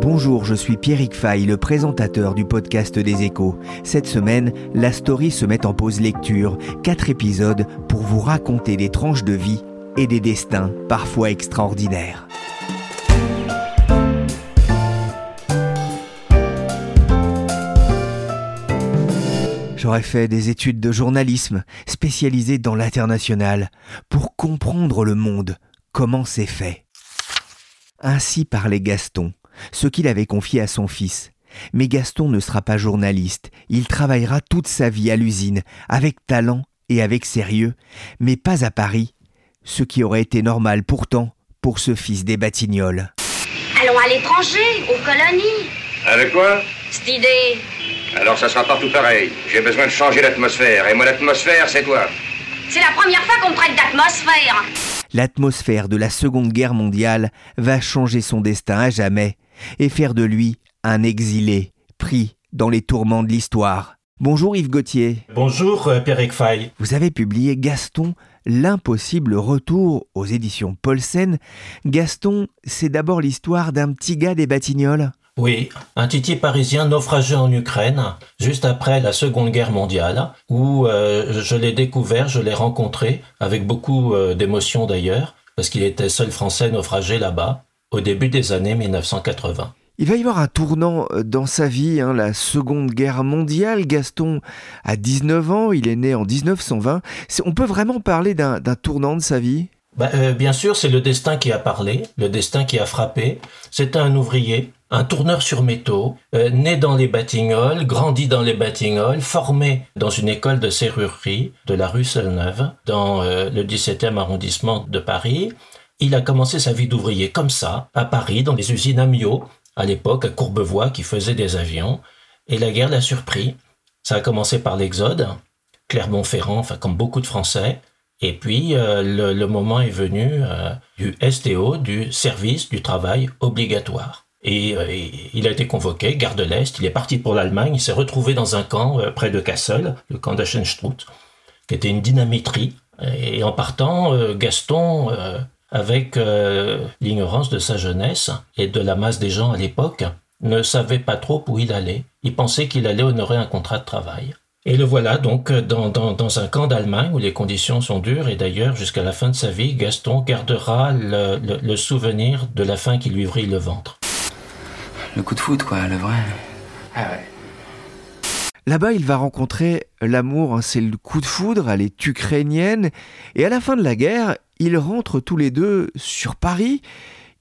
Bonjour, je suis Pierrick Fay, le présentateur du podcast des échos. Cette semaine, la story se met en pause lecture. Quatre épisodes pour vous raconter des tranches de vie et des destins parfois extraordinaires. J'aurais fait des études de journalisme spécialisées dans l'international pour comprendre le monde, comment c'est fait. Ainsi parlait Gaston, ce qu'il avait confié à son fils. Mais Gaston ne sera pas journaliste, il travaillera toute sa vie à l'usine, avec talent et avec sérieux, mais pas à Paris, ce qui aurait été normal pourtant pour ce fils des Batignolles. Allons à l'étranger, aux colonies. Avec quoi? Cette idée. Alors ça sera partout pareil. J'ai besoin de changer l'atmosphère. Et moi, l'atmosphère, c'est toi. C'est la première fois qu'on me traite d'atmosphère. L'atmosphère de la Seconde Guerre mondiale va changer son destin à jamais et faire de lui un exilé, pris dans les tourments de l'histoire. Bonjour Yves Gauthier. Bonjour euh, Pierrick Fay. Vous avez publié Gaston, l'impossible retour aux éditions Paulsen. Gaston, c'est d'abord l'histoire d'un petit gars des Batignolles. Oui, un titi parisien naufragé en Ukraine, juste après la Seconde Guerre mondiale, où euh, je l'ai découvert, je l'ai rencontré, avec beaucoup euh, d'émotion d'ailleurs, parce qu'il était seul français naufragé là-bas, au début des années 1980. Il va y avoir un tournant euh, dans sa vie, hein, la Seconde Guerre mondiale. Gaston a 19 ans, il est né en 1920. C'est- On peut vraiment parler d'un tournant de sa vie? Bah, euh, bien sûr, c'est le destin qui a parlé, le destin qui a frappé. C'était un ouvrier, un tourneur sur métaux, euh, né dans les Batignolles, grandi dans les Batignolles, formé dans une école de serrurerie de la rue Seine-Neuve, dans euh, le 17e arrondissement de Paris. Il a commencé sa vie d'ouvrier comme ça, à Paris, dans les usines Amiot, à l'époque à Courbevoie, qui faisait des avions. Et la guerre l'a surpris. Ça a commencé par l'exode, Clermont-Ferrand, enfin comme beaucoup de Français. Et puis, euh, le, moment est venu euh, du STO, du service du travail obligatoire. Et euh, il a été convoqué, garde de l'Est, il est parti pour l'Allemagne, il s'est retrouvé dans un camp près de Kassel, le camp d'Aschenstruth, qui était une dynamiterie. Et en partant, Gaston, avec l'ignorance de sa jeunesse et de la masse des gens à l'époque, ne savait pas trop où il allait. Il pensait qu'il allait honorer un contrat de travail. Et le voilà donc dans, dans, dans un camp d'Allemagne où les conditions sont dures et d'ailleurs jusqu'à la fin de sa vie, Gaston gardera le, le- le souvenir de la faim qui lui vrille le ventre. Le coup de foot, quoi, le vrai. Ah ouais. Là-bas, il va rencontrer l'amour, hein, c'est le coup de foudre, elle est ukrainienne. Et à la fin de la guerre, ils rentrent tous les deux sur Paris.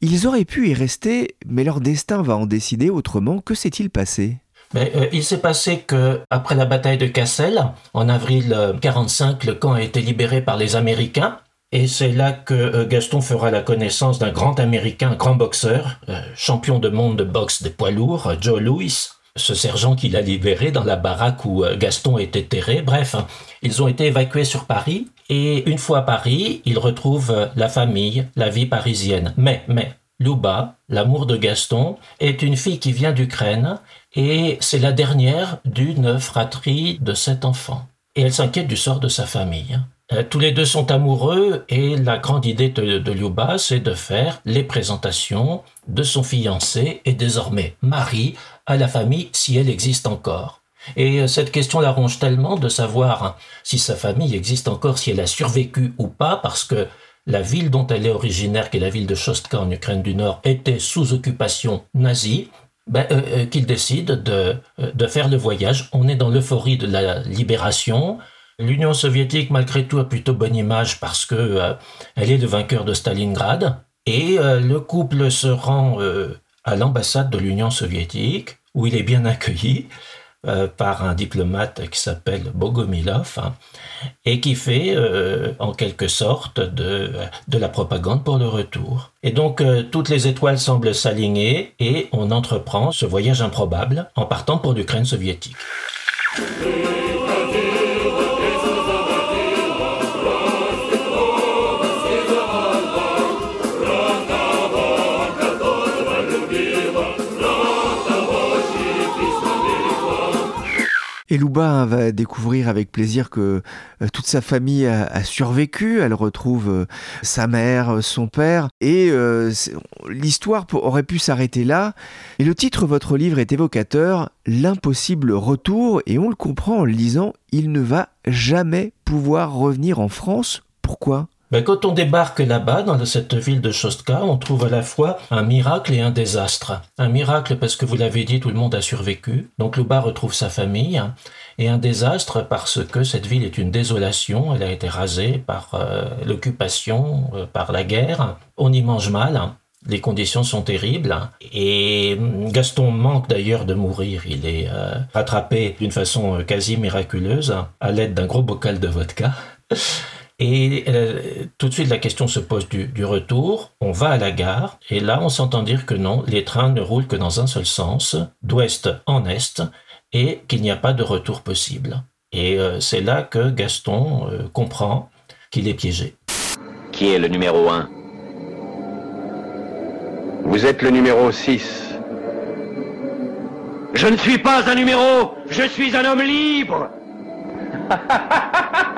Ils auraient pu y rester, mais leur destin va en décider autrement. Que s'est-il passé? Euh, il s'est passé que après la bataille de Cassel, en avril euh, 45, le camp a été libéré par les Américains. Et c'est là que euh, Gaston fera la connaissance d'un grand Américain, un grand boxeur, euh, champion de monde de boxe des poids lourds, euh, Joe Louis, ce sergent qui l'a libéré dans la baraque où euh, Gaston était terré. Bref, ils ont été évacués sur Paris. Et une fois à Paris, ils retrouvent euh, la famille, la vie parisienne. Mais, mais, Luba, l'amour de Gaston, est une fille qui vient d'Ukraine et c'est la dernière d'une fratrie de sept enfants. Et elle s'inquiète du sort de sa famille. Euh, tous les deux sont amoureux et la grande idée de, de Liuba, c'est de faire les présentations de son fiancé et désormais mari à la famille si elle existe encore. Et euh, cette question la ronge tellement de savoir hein, si sa famille existe encore, si elle a survécu ou pas, parce que la ville dont elle est originaire, qui est la ville de Chostka en Ukraine du Nord, était sous occupation nazie, ben, euh, euh, qu'il décide de, euh, de faire le voyage. On est dans l'euphorie de la libération. L'Union soviétique, malgré tout, a plutôt bonne image parce que elle est le vainqueur de Stalingrad. Et le couple se rend à l'ambassade de l'Union soviétique, où il est bien accueilli. Euh, par un diplomate qui s'appelle Bogomilov hein, et qui fait euh, en quelque sorte de, de la propagande pour le retour. Et donc euh, toutes les étoiles semblent s'aligner et on entreprend ce voyage improbable en partant pour l'Ukraine soviétique. Et Louba va découvrir avec plaisir que euh, toute sa famille a, survécu. Elle retrouve euh, sa mère, euh, son père. Et l'histoire aurait pu s'arrêter là. Et le titre de votre livre est évocateur, L'impossible retour. Et on le comprend en le lisant, il ne va jamais pouvoir revenir en France. Pourquoi? Ben, quand on débarque là-bas, dans cette ville de Chostka, on trouve à la fois un miracle et un désastre. Un miracle parce que vous l'avez dit, tout le monde a survécu. Donc Louba retrouve sa famille. Et un désastre parce que cette ville est une désolation. Elle a été rasée par euh, l'occupation, euh, par la guerre. On y mange mal. Les conditions sont terribles et Gaston manque d'ailleurs de mourir. Il est euh, rattrapé d'une façon quasi miraculeuse à l'aide d'un gros bocal de vodka. Et euh, tout de suite, la question se pose du, retour. On va à la gare, et là, on s'entend dire que non, les trains ne roulent que dans un seul sens, d'ouest en est, et qu'il n'y a pas de retour possible. Et euh, c'est là que Gaston euh, comprend qu'il est piégé. Qui est le numéro 1 Vous êtes le numéro 6. Je ne suis pas un numéro, je suis un homme libre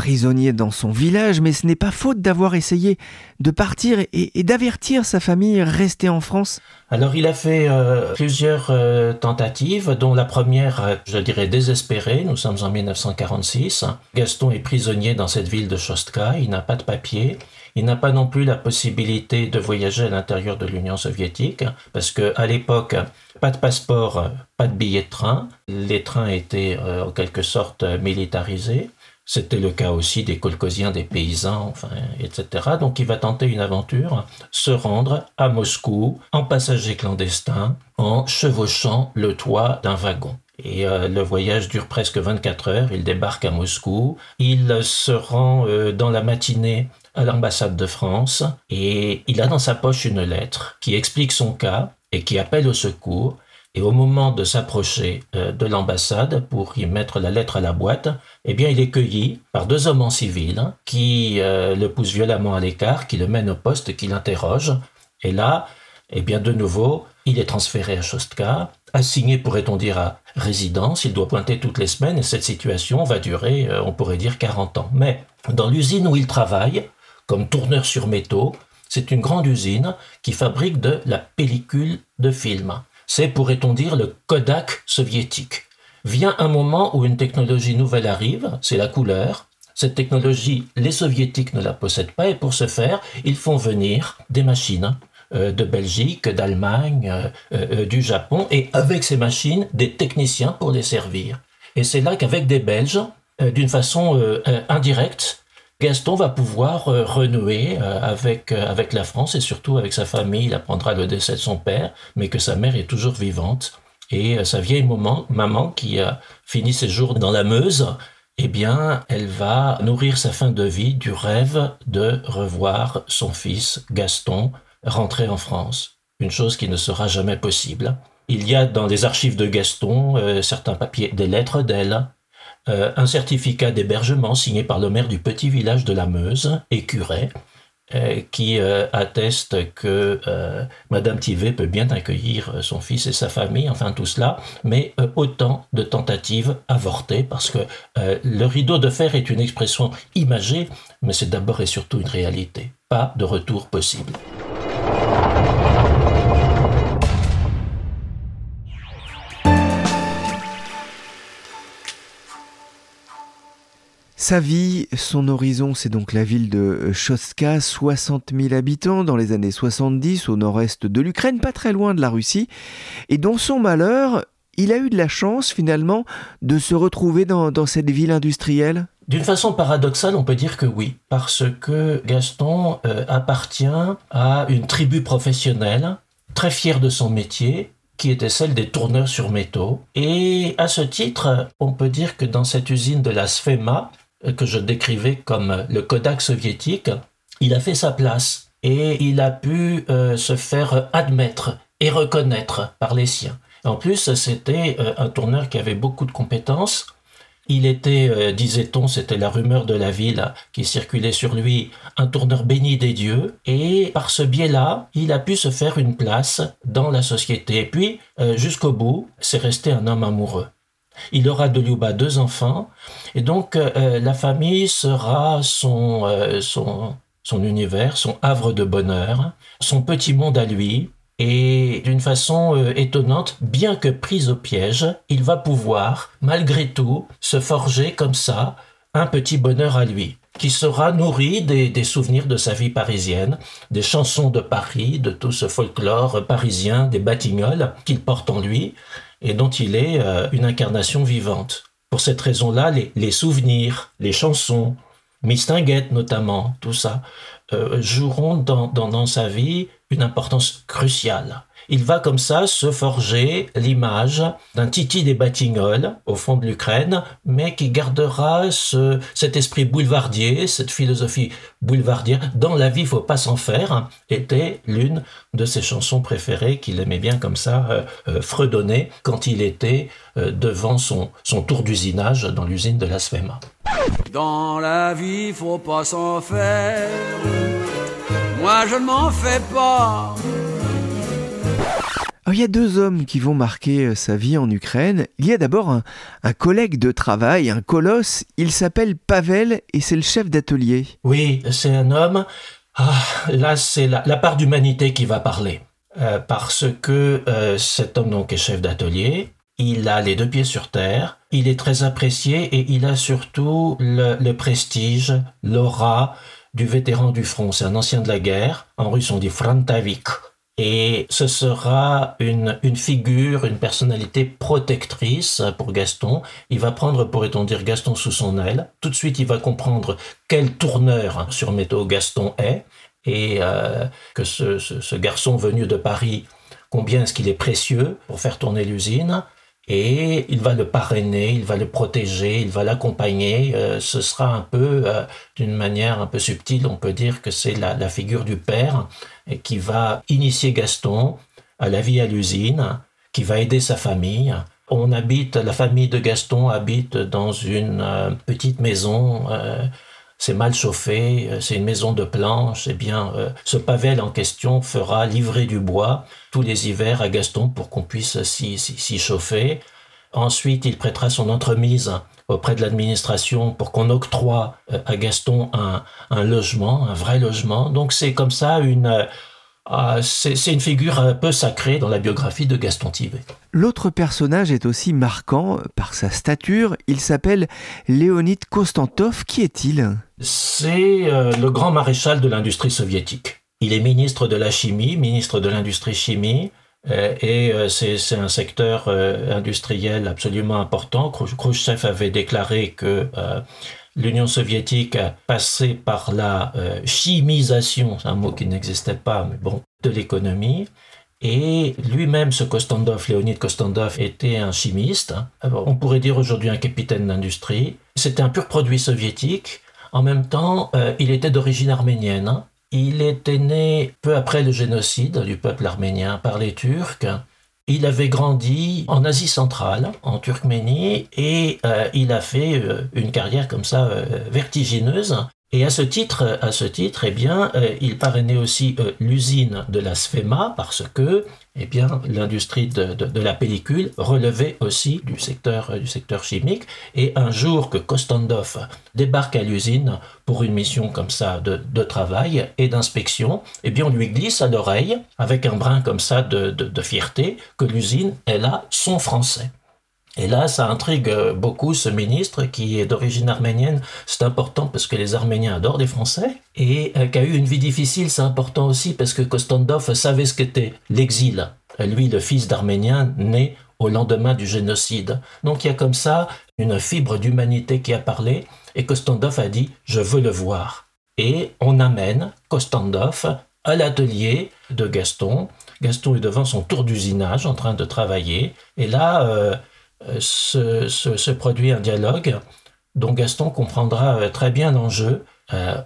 prisonnier dans son village, mais ce n'est pas faute d'avoir essayé de partir et, d'avertir sa famille restée en France. Alors il a fait euh, plusieurs euh, tentatives, dont la première, euh, je dirais, désespérée. Nous sommes en 1946. Gaston est prisonnier dans cette ville de Chostka. Il n'a pas de papier. Il n'a pas non plus la possibilité de voyager à l'intérieur de l'Union soviétique, parce que à l'époque, pas de passeport, pas de billet de train. Les trains étaient en quelque sorte militarisés. C'était le cas aussi des colcosiens, des paysans, enfin, etc. Donc il va tenter une aventure, se rendre à Moscou en passager clandestin, en chevauchant le toit d'un wagon. Et euh, le voyage dure presque 24 heures. Il débarque à Moscou. Il se rend euh, dans la matinée à l'ambassade de France et il a dans sa poche une lettre qui explique son cas et qui appelle au secours. Et au moment de s'approcher euh, de l'ambassade pour y mettre la lettre à la boîte, eh bien, il est cueilli par deux hommes en civil hein, qui euh, le poussent violemment à l'écart, qui le mènent au poste, qui l'interrogent. Et là, eh bien, de nouveau, il est transféré à Chostka, assigné, pourrait-on dire, à résidence. Il doit pointer toutes les semaines et cette situation va durer, euh, on pourrait dire, 40 ans. Mais dans l'usine où il travaille, comme tourneur sur métaux, c'est une grande usine qui fabrique de la pellicule de film. C'est, pourrait-on dire, le Kodak soviétique. Vient un moment où une technologie nouvelle arrive, c'est la couleur. Cette technologie, les soviétiques ne la possèdent pas et pour ce faire, ils font venir des machines euh, de Belgique, d'Allemagne, euh, euh, du Japon et avec ces machines, des techniciens pour les servir. Et c'est là qu'avec des Belges, d'une façon indirecte, Gaston va pouvoir euh, renouer euh, avec, euh, avec la France et surtout avec sa famille. Il apprendra le décès de son père, mais que sa mère est toujours vivante. Et sa vieille maman, maman qui a fini ses jours dans la Meuse, eh bien, elle va nourrir sa fin de vie du rêve de revoir son fils Gaston rentrer en France. Une chose qui ne sera jamais possible. Il y a dans les archives de Gaston certains papiers, des lettres d'elle, euh, un certificat d'hébergement signé par le maire du petit village de la Meuse, Écuret, euh, qui euh, atteste que Madame Tivet peut bien accueillir son fils et sa famille, enfin tout cela, mais autant de tentatives avortées, parce que le rideau de fer est une expression imagée, mais c'est d'abord et surtout une réalité. Pas de retour possible. Sa vie, son horizon, c'est donc la ville de Choska, 60 000 habitants dans les années 70 au nord-est de l'Ukraine, pas très loin de la Russie. Et dans son malheur, il a eu de la chance finalement de se retrouver dans, cette ville industrielle d'une façon paradoxale, on peut dire que oui, parce que Gaston euh, appartient à une tribu professionnelle très fier de son métier, qui était celle des tourneurs sur métaux. Et à ce titre, on peut dire que dans cette usine de la Sfema, que je décrivais comme le Kodak soviétique, il a fait sa place et il a pu euh, se faire admettre et reconnaître par les siens. En plus, c'était euh, un tourneur qui avait beaucoup de compétences. Il était, euh, disait-on, c'était la rumeur de la ville qui circulait sur lui, un tourneur béni des dieux, et par ce biais-là, il a pu se faire une place dans la société. Et puis, jusqu'au bout, c'est resté un homme amoureux. Il aura de Liuba deux enfants, et donc la famille sera son, son, son univers, son havre de bonheur, son petit monde à lui, et d'une façon euh, étonnante, bien que pris au piège, il va pouvoir, malgré tout, se forger comme ça un petit bonheur à lui, qui sera nourri des, souvenirs de sa vie parisienne, des chansons de Paris, de tout ce folklore parisien, des batignolles qu'il porte en lui, et dont il est euh, une incarnation vivante. Pour cette raison-là, les souvenirs, les chansons, Mistinguette notamment, tout ça, euh, joueront dans, dans, sa vie une importance cruciale. Il va comme ça se forger l'image d'un Titi des Batignolles au fond de l'Ukraine, mais qui gardera ce, cet esprit boulevardier, cette philosophie boulevardière. Dans la vie, faut pas s'en faire, était l'une de ses chansons préférées qu'il aimait bien comme ça euh, euh, fredonner quand il était devant son, son tour d'usinage dans l'usine de la Svema. Dans la vie, faut pas s'en faire. Moi, je ne m'en fais pas. Il y a deux hommes qui vont marquer euh, sa vie en Ukraine. Il y a d'abord un, collègue de travail, un colosse. Il s'appelle Pavel et c'est le chef d'atelier. Oui, c'est un homme. Ah, là, c'est la, part d'humanité qui va parler. Euh, parce que euh, cet homme donc est chef d'atelier il a les deux pieds sur terre, il est très apprécié et il a surtout le, prestige, l'aura du vétéran du front. C'est un ancien de la guerre. En russe, on dit Frantavik. Et ce sera une, figure, une personnalité protectrice pour Gaston. Il va prendre, pourrait-on dire, Gaston sous son aile. Tout de suite, il va comprendre quel tourneur sur métaux Gaston est et euh, que ce, ce garçon venu de Paris, combien est-ce qu'il est précieux pour faire tourner l'usine et il va le parrainer, il va le protéger, il va l'accompagner. Euh, ce sera un peu, euh, d'une manière un peu subtile, on peut dire que c'est la, figure du père qui va initier Gaston à la vie à l'usine, qui va aider sa famille. On habite, la famille de Gaston habite dans une euh, petite maison c'est mal chauffé, c'est une maison de planches, eh bien, ce Pavel en question fera livrer du bois tous les hivers à Gaston pour qu'on puisse s'y chauffer. Ensuite, il prêtera son entremise auprès de l'administration pour qu'on octroie euh, à Gaston un, logement, un vrai logement. Donc c'est comme ça une... Euh, ah, c'est une figure un peu sacrée dans la biographie de Gaston Thivet. L'autre personnage est aussi marquant par sa stature. Il s'appelle Léonid Kostantov. Qui est-il? C'est euh, le grand maréchal de l'industrie soviétique. Il est ministre de la chimie, ministre de l'industrie chimie, et euh, c'est un secteur euh, industriel absolument important. Khrushchev avait déclaré que l'Union soviétique a passé par la chimisation, un mot qui n'existait pas, mais bon, de l'économie. Et lui-même, ce Kostandov, Léonid Kostandov, était un chimiste. on pourrait dire aujourd'hui un capitaine d'industrie. C'était un pur produit soviétique. En même temps, il était d'origine arménienne. Il était né peu après le génocide du peuple arménien par les Turcs. Il avait grandi en Asie centrale, en Turkménie, et euh, il a fait euh, une carrière comme ça euh, vertigineuse. Et à ce titre, à ce titre, eh bien, il parrainait aussi l'usine de la Sfema parce que eh bien, l'industrie de, la pellicule relevait aussi du secteur, du secteur chimique. Et un jour que Kostandov débarque à l'usine pour une mission comme ça de, travail et d'inspection, eh bien, on lui glisse à l'oreille, avec un brin comme ça de, fierté, que l'usine est là son français. Et là, ça intrigue beaucoup ce ministre qui est d'origine arménienne. C'est important parce que les Arméniens adorent les Français. Et euh, qui a eu une vie difficile, c'est important aussi parce que Kostandov savait ce qu'était l'exil. Lui, le fils d'Arménien, né au lendemain du génocide. Donc il y a comme ça une fibre d'humanité qui a parlé. Et Kostandov a dit Je veux le voir. Et on amène Kostandov à l'atelier de Gaston. Gaston est devant son tour d'usinage en train de travailler. Et là, euh, se, se, produit un dialogue dont Gaston comprendra très bien l'enjeu.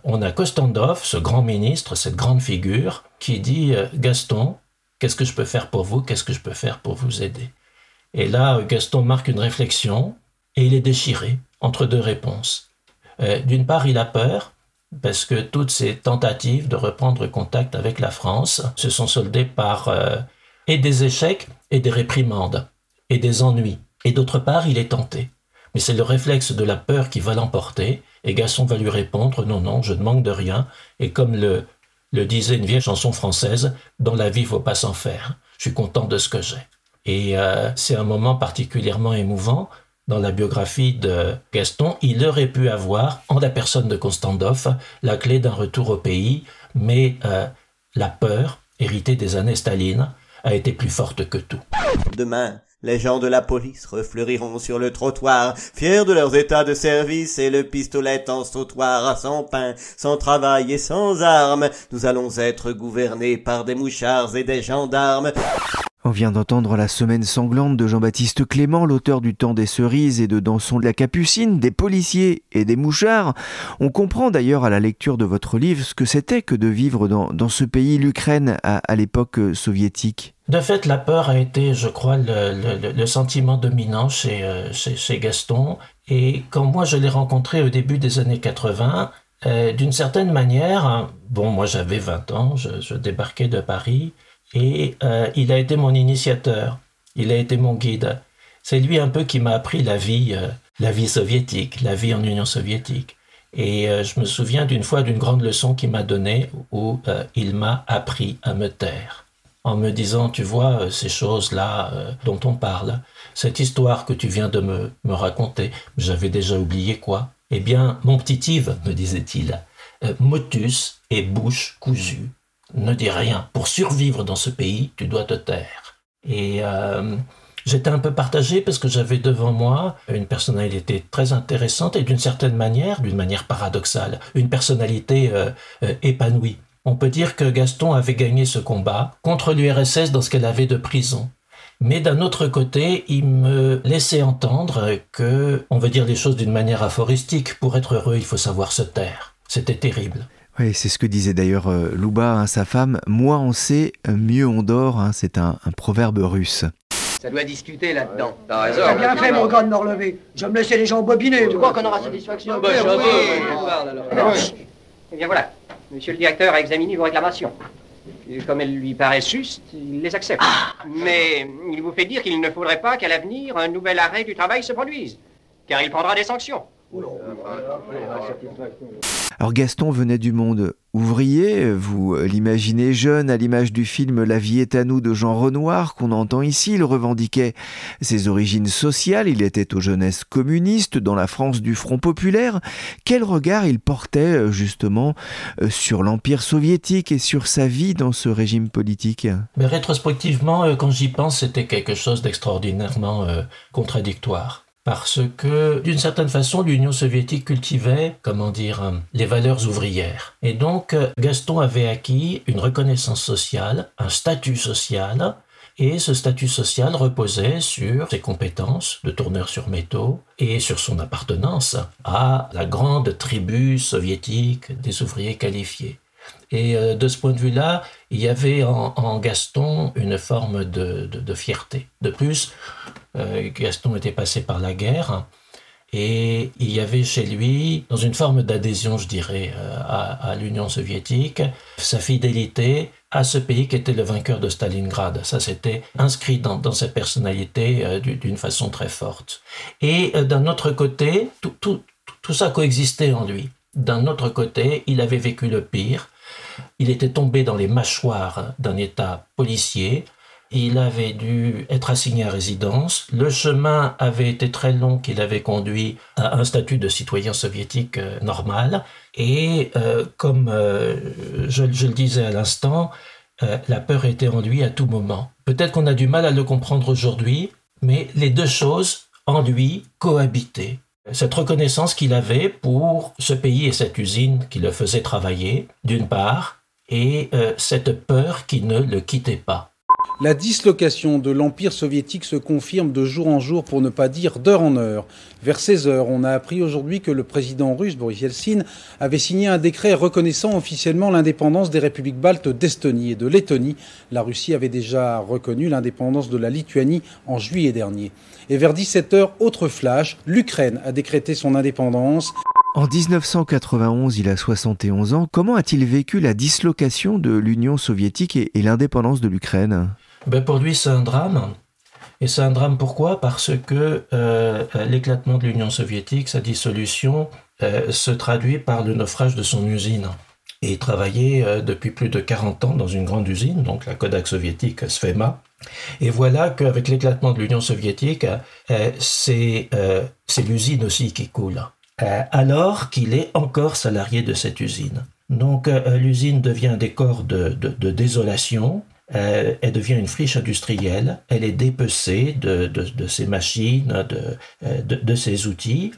on a Kostandov, ce grand ministre, cette grande figure, qui dit Gaston, qu'est-ce que je peux faire pour vous? Qu'est-ce que je peux faire pour vous aider Et là, Gaston marque une réflexion et il est déchiré entre deux réponses. Euh, d'une part, il a peur, parce que toutes ces tentatives de reprendre contact avec la France se sont soldées par euh, et des échecs et des réprimandes et des ennuis. Et d'autre part, il est tenté. Mais c'est le réflexe de la peur qui va l'emporter, et Gaston va lui répondre Non, non, je ne manque de rien, et comme le, le disait une vieille chanson française, Dans la vie, il faut pas s'en faire. Je suis content de ce que j'ai. Et euh, c'est un moment particulièrement émouvant dans la biographie de Gaston, il aurait pu avoir, en la personne de Constandov, la clé d'un retour au pays, mais euh, la peur, héritée des années Staline, a été plus forte que tout. Demain, les gens de la police refleuriront sur le trottoir, fiers de leurs états de service et le pistolet en sautoir, sans pain, sans travail et sans armes. Nous allons être gouvernés par des mouchards et des gendarmes. On vient d'entendre La Semaine sanglante de Jean-Baptiste Clément, l'auteur du Temps des cerises et de Danson de la Capucine, des policiers et des mouchards. On comprend d'ailleurs à la lecture de votre livre ce que c'était que de vivre dans, ce pays, l'Ukraine, à, l'époque euh, soviétique. De fait, la peur a été, je crois, le, sentiment dominant euh, chez, Gaston. Et quand moi je l'ai rencontré au début des années 80, euh, d'une certaine manière, hein, bon, moi j'avais 20 ans, je débarquais de Paris, et euh, il a été mon initiateur, il a été mon guide. C'est lui un peu qui m'a appris la vie, euh, la vie soviétique, la vie en Union soviétique. Et euh, je me souviens d'une fois d'une grande leçon qu'il m'a donnée où il m'a appris à me taire. En me disant, tu vois, ces choses-là dont on parle, cette histoire que tu viens de me, me raconter, j'avais déjà oublié quoi Eh bien, mon petit Yves, me disait-il, motus et bouche cousue ne dis rien. Pour survivre dans ce pays, tu dois te taire. Et euh, j'étais un peu partagé parce que j'avais devant moi une personnalité très intéressante et d'une certaine manière, d'une manière paradoxale, une personnalité euh, euh, épanouie. On peut dire que Gaston avait gagné ce combat contre l'URSS dans ce qu'elle avait de prison. Mais d'un autre côté, il me laissait entendre que, on veut dire les choses d'une manière aphoristique, pour être heureux, il faut savoir se taire. C'était terrible. Oui, c'est ce que disait d'ailleurs euh, Louba, hein, sa femme. Moins on sait, mieux on dort. Hein, c'est un, proverbe russe. Ça doit discuter là-dedans. T'as raison. T'as bien fait, mon gars, de me relever. Je vais me laisser les gens bobiner. Tu crois qu'on aura satisfaction bah, oui, Eh bien voilà. Monsieur le directeur a examiné vos réclamations. Et comme elles lui paraissent justes, il les accepte. Ah. Mais il vous fait dire qu'il ne faudrait pas qu'à l'avenir, un nouvel arrêt du travail se produise. Car il prendra des sanctions. Alors Gaston venait du monde ouvrier, vous l'imaginez jeune à l'image du film La vie est à nous de Jean Renoir qu'on entend ici, il revendiquait ses origines sociales, il était aux jeunesses communistes dans la France du Front populaire. Quel regard il portait justement euh, sur l'Empire soviétique et sur sa vie dans ce régime politique? Mais rétrospectivement, euh, quand j'y pense, c'était quelque chose d'extraordinairement euh, contradictoire parce que d'une certaine façon l'Union soviétique cultivait, comment dire, les valeurs ouvrières. Et donc Gaston avait acquis une reconnaissance sociale, un statut social, et ce statut social reposait sur ses compétences de tourneur sur métaux et sur son appartenance à la grande tribu soviétique des ouvriers qualifiés. Et euh, de ce point de vue-là, il y avait en, Gaston une forme de, fierté. De plus, euh, Gaston était passé par la guerre et il y avait chez lui, dans une forme d'adhésion, je dirais, euh, à, l'Union soviétique, sa fidélité à ce pays qui était le vainqueur de Stalingrad. Ça, c'était inscrit dans, sa personnalité d'une façon très forte. Et d'un autre côté, tout ça coexistait en lui. D'un autre côté, il avait vécu le pire, il était tombé dans les mâchoires d'un État policier. Il avait dû être assigné à résidence. Le chemin avait été très long qu'il avait conduit à un statut de citoyen soviétique euh, normal. Et euh, comme euh, je, le disais à l'instant, la peur était en lui à tout moment. Peut-être qu'on a du mal à le comprendre aujourd'hui, mais les deux choses en lui cohabitaient cette reconnaissance qu'il avait pour ce pays et cette usine qui le faisait travailler, d'une part, et cette peur qui ne le quittait pas. La dislocation de l'Empire soviétique se confirme de jour en jour, pour ne pas dire d'heure en heure. Vers 16 heures, on a appris aujourd'hui que le président russe Boris Yeltsin avait signé un décret reconnaissant officiellement l'indépendance des républiques baltes d'Estonie et de Lettonie. La Russie avait déjà reconnu l'indépendance de la Lituanie en juillet dernier. Et vers 17 heures, autre flash, l'Ukraine a décrété son indépendance. En 1991, il a 71 ans. Comment a-t-il vécu la dislocation de l'Union soviétique et, l'indépendance de l'Ukraine? Ben Pour lui, c'est un drame. Et c'est un drame pourquoi? Parce que euh, l'éclatement de l'Union soviétique, sa dissolution, euh, se traduit par le naufrage de son usine. Et il travaillait euh, depuis plus de 40 ans dans une grande usine, donc la Kodak soviétique Sfema. Et voilà qu'avec l'éclatement de l'Union soviétique, c'est l'usine aussi qui coule. Euh, alors qu'il est encore salarié de cette usine. Donc euh, l'usine devient un décor de, désolation, euh, elle devient une friche industrielle, elle est dépecée de, ses machines, de, ses outils,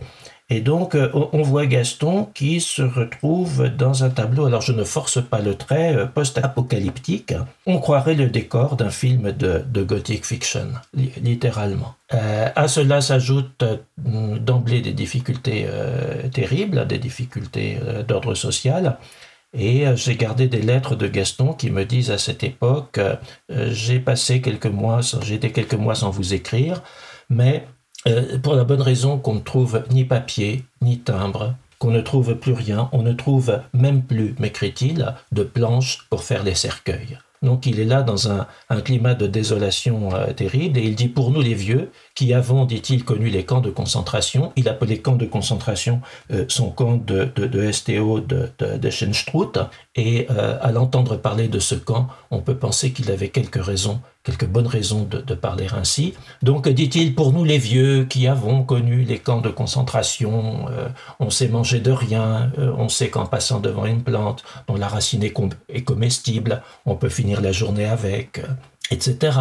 et donc, euh, on voit Gaston qui se retrouve dans un tableau, alors je ne force pas le trait, euh, post-apocalyptique. On croirait le décor d'un film de, gothic fiction, littéralement. Euh, à cela s'ajoutent d'emblée des difficultés terribles, des difficultés d'ordre social. Et j'ai gardé des lettres de Gaston qui me disent à cette époque, j'ai passé quelques mois, été quelques mois sans vous écrire, mais euh, pour la bonne raison qu'on ne trouve ni papier, ni timbre, qu'on ne trouve plus rien, on ne trouve même plus, m'écrit-il, de planches pour faire les cercueils. Donc il est là dans un, climat de désolation euh, terrible et il dit pour nous les vieux, qui avons, dit-il, connu les camps de concentration, il appelait camps de concentration euh, son camp de, STO de, de, et à l'entendre parler de ce camp, on peut penser qu'il avait quelques raisons quelques bonnes raisons de, parler ainsi. Donc, dit-il, pour nous les vieux qui avons connu les camps de concentration, euh, on sait manger de rien, euh, on sait qu'en passant devant une plante dont la racine est, comestible, on peut finir la journée avec. Euh, etc.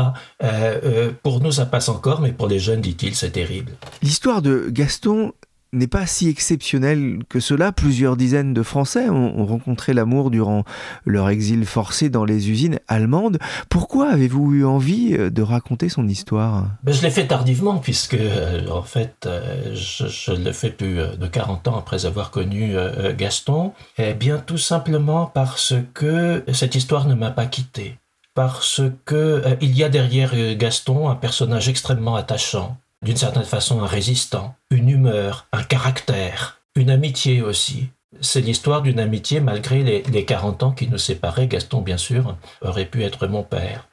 pour nous, ça passe encore, mais pour les jeunes, dit-il, c'est terrible. L'histoire de Gaston n'est pas si exceptionnel que cela. Plusieurs dizaines de Français ont, rencontré l'amour durant leur exil forcé dans les usines allemandes. Pourquoi avez-vous eu envie euh, de raconter son histoire? Ben, Je l'ai fait tardivement, puisque euh, en fait, euh, je, le fais plus de 40 ans après avoir connu Gaston. Eh bien, tout simplement parce que cette histoire ne m'a pas quitté. Parce que il y a derrière Gaston un personnage extrêmement attachant d'une certaine façon un résistant, une humeur, un caractère, une amitié aussi. C'est l'histoire d'une amitié malgré les, les 40 ans qui nous séparaient. Gaston, bien sûr, aurait pu être mon père.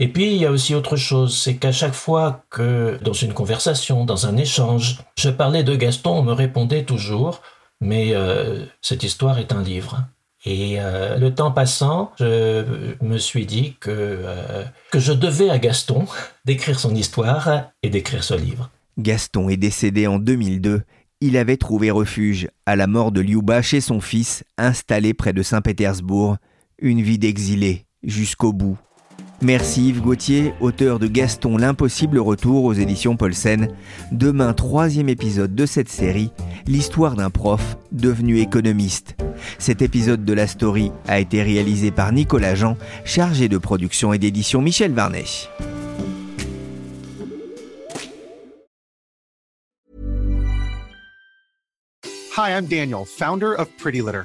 Et puis, il y a aussi autre chose, c'est qu'à chaque fois que, dans une conversation, dans un échange, je parlais de Gaston, on me répondait toujours, mais euh, cette histoire est un livre. Et euh, le temps passant, je me suis dit que, euh, je devais à Gaston d'écrire son histoire et d'écrire ce livre. Gaston est décédé en 2002. Il avait trouvé refuge à la mort de Liuba chez son fils, installé près de Saint-Pétersbourg. Une vie d'exilé jusqu'au bout. Merci Yves Gauthier, auteur de Gaston l'impossible retour aux éditions Paulsen. Demain, troisième épisode de cette série, l'histoire d'un prof devenu économiste. Cet épisode de la story a été réalisé par Nicolas Jean, chargé de production et d'édition Michel Varnet. Hi, I'm Daniel, founder of Pretty Litter.